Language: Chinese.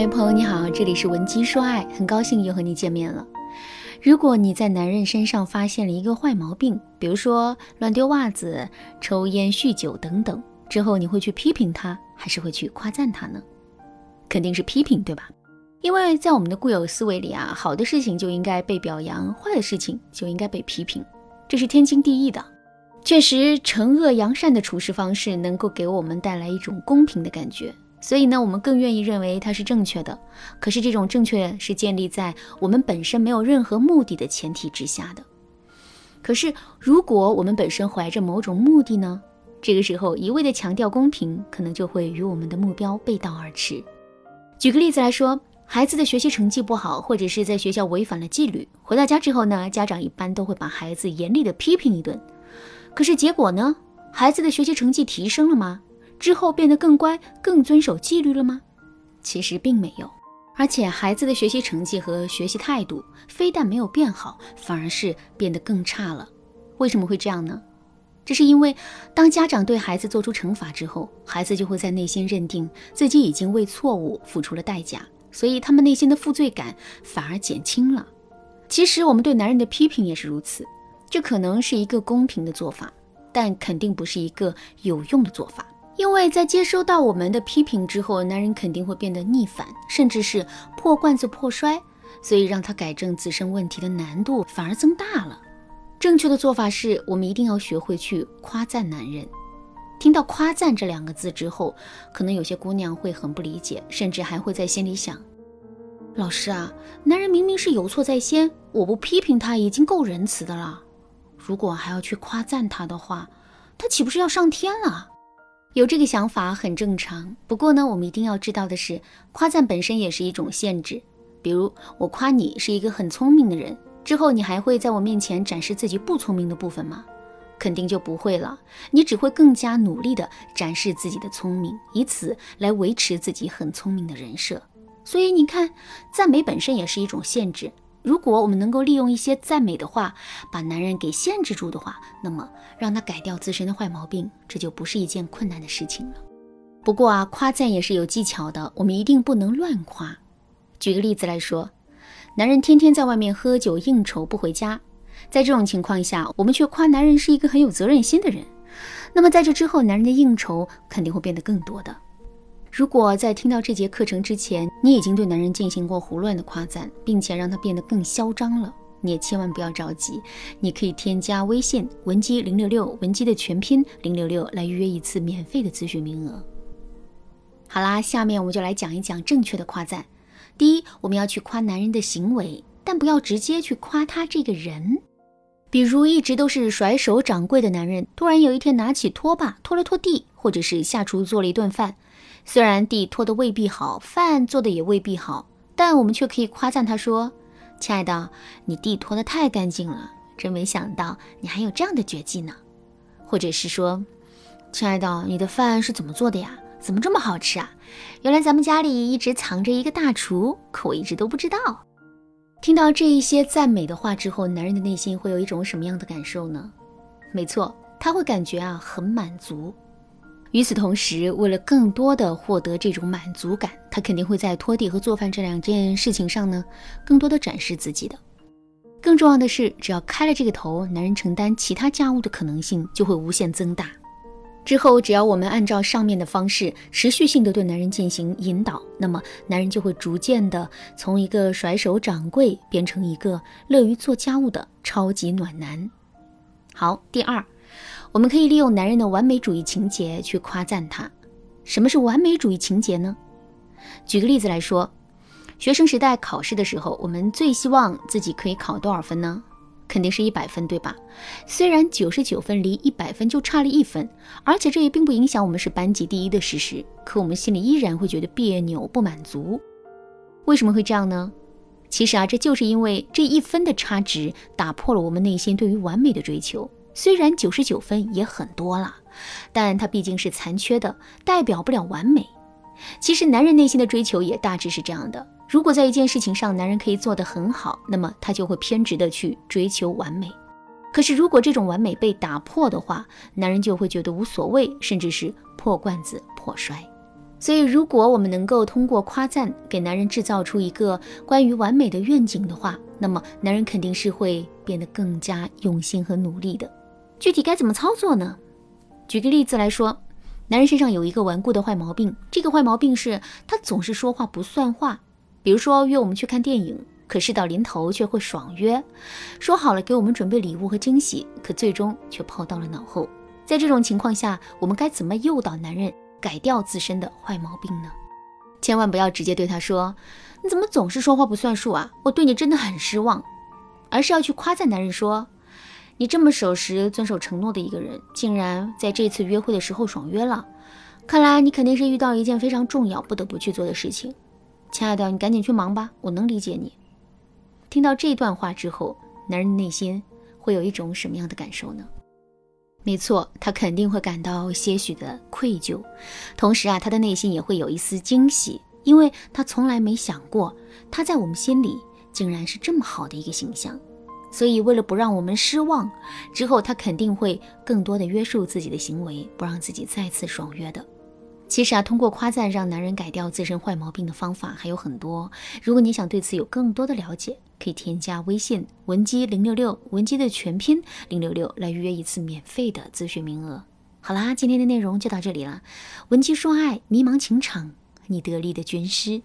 嗨，朋友你好，这里是文姬说爱，很高兴又和你见面了。如果你在男人身上发现了一个坏毛病，比如说乱丢袜子、抽烟、酗酒等等，之后你会去批评他，还是会去夸赞他呢？肯定是批评，对吧？因为在我们的固有思维里啊，好的事情就应该被表扬，坏的事情就应该被批评，这是天经地义的。确实，惩恶扬善的处事方式能够给我们带来一种公平的感觉。所以呢，我们更愿意认为它是正确的。可是这种正确是建立在我们本身没有任何目的的前提之下的。可是如果我们本身怀着某种目的呢？这个时候一味的强调公平，可能就会与我们的目标背道而驰。举个例子来说，孩子的学习成绩不好，或者是在学校违反了纪律，回到家之后呢，家长一般都会把孩子严厉的批评一顿。可是结果呢？孩子的学习成绩提升了吗？之后变得更乖、更遵守纪律了吗？其实并没有，而且孩子的学习成绩和学习态度非但没有变好，反而是变得更差了。为什么会这样呢？这是因为当家长对孩子做出惩罚之后，孩子就会在内心认定自己已经为错误付出了代价，所以他们内心的负罪感反而减轻了。其实我们对男人的批评也是如此，这可能是一个公平的做法，但肯定不是一个有用的做法。因为在接收到我们的批评之后，男人肯定会变得逆反，甚至是破罐子破摔，所以让他改正自身问题的难度反而增大了。正确的做法是我们一定要学会去夸赞男人。听到“夸赞”这两个字之后，可能有些姑娘会很不理解，甚至还会在心里想：老师啊，男人明明是有错在先，我不批评他已经够仁慈的了，如果还要去夸赞他的话，他岂不是要上天了？有这个想法很正常，不过呢，我们一定要知道的是，夸赞本身也是一种限制。比如，我夸你是一个很聪明的人，之后你还会在我面前展示自己不聪明的部分吗？肯定就不会了。你只会更加努力地展示自己的聪明，以此来维持自己很聪明的人设。所以你看，赞美本身也是一种限制。如果我们能够利用一些赞美的话，把男人给限制住的话，那么让他改掉自身的坏毛病，这就不是一件困难的事情了。不过啊，夸赞也是有技巧的，我们一定不能乱夸。举个例子来说，男人天天在外面喝酒应酬不回家，在这种情况下，我们却夸男人是一个很有责任心的人，那么在这之后，男人的应酬肯定会变得更多的。如果在听到这节课程之前，你已经对男人进行过胡乱的夸赞，并且让他变得更嚣张了，你也千万不要着急。你可以添加微信文姬零六六，文姬的全拼零六六，来预约一次免费的咨询名额。好啦，下面我们就来讲一讲正确的夸赞。第一，我们要去夸男人的行为，但不要直接去夸他这个人。比如一直都是甩手掌柜的男人，突然有一天拿起拖把拖了拖地，或者是下厨做了一顿饭。虽然地拖得未必好，饭做的也未必好，但我们却可以夸赞他说：“亲爱的，你地拖得太干净了，真没想到你还有这样的绝技呢。”或者是说：“亲爱的，你的饭是怎么做的呀？怎么这么好吃啊？原来咱们家里一直藏着一个大厨，可我一直都不知道。”听到这一些赞美的话之后，男人的内心会有一种什么样的感受呢？没错，他会感觉啊很满足。与此同时，为了更多的获得这种满足感，他肯定会在拖地和做饭这两件事情上呢，更多的展示自己的。更重要的是，只要开了这个头，男人承担其他家务的可能性就会无限增大。之后，只要我们按照上面的方式，持续性的对男人进行引导，那么男人就会逐渐的从一个甩手掌柜变成一个乐于做家务的超级暖男。好，第二。我们可以利用男人的完美主义情节去夸赞他。什么是完美主义情节呢？举个例子来说，学生时代考试的时候，我们最希望自己可以考多少分呢？肯定是一百分，对吧？虽然九十九分离一百分就差了一分，而且这也并不影响我们是班级第一的事实，可我们心里依然会觉得别扭、不满足。为什么会这样呢？其实啊，这就是因为这一分的差值打破了我们内心对于完美的追求。虽然九十九分也很多了，但它毕竟是残缺的，代表不了完美。其实男人内心的追求也大致是这样的：如果在一件事情上男人可以做得很好，那么他就会偏执的去追求完美。可是如果这种完美被打破的话，男人就会觉得无所谓，甚至是破罐子破摔。所以，如果我们能够通过夸赞给男人制造出一个关于完美的愿景的话，那么男人肯定是会变得更加用心和努力的。具体该怎么操作呢？举个例子来说，男人身上有一个顽固的坏毛病，这个坏毛病是他总是说话不算话。比如说约我们去看电影，可事到临头却会爽约；说好了给我们准备礼物和惊喜，可最终却抛到了脑后。在这种情况下，我们该怎么诱导男人？改掉自身的坏毛病呢？千万不要直接对他说：“你怎么总是说话不算数啊？我对你真的很失望。”而是要去夸赞男人说：“你这么守时、遵守承诺的一个人，竟然在这次约会的时候爽约了。看来你肯定是遇到一件非常重要、不得不去做的事情。亲爱的，你赶紧去忙吧，我能理解你。”听到这段话之后，男人内心会有一种什么样的感受呢？没错，他肯定会感到些许的愧疚，同时啊，他的内心也会有一丝惊喜，因为他从来没想过他在我们心里竟然是这么好的一个形象。所以，为了不让我们失望，之后他肯定会更多的约束自己的行为，不让自己再次爽约的。其实啊，通过夸赞让男人改掉自身坏毛病的方法还有很多。如果你想对此有更多的了解，可以添加微信文姬零六六，文姬的全拼零六六，来预约一次免费的咨询名额。好啦，今天的内容就到这里了。文姬说爱，迷茫情场，你得力的军师。